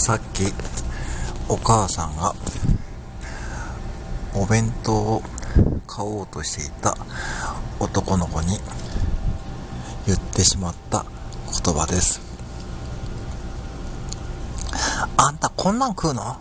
さっきお母さんがお弁当を買おうとしていた男の子に言ってしまった言葉です。あんたこんなん食うの？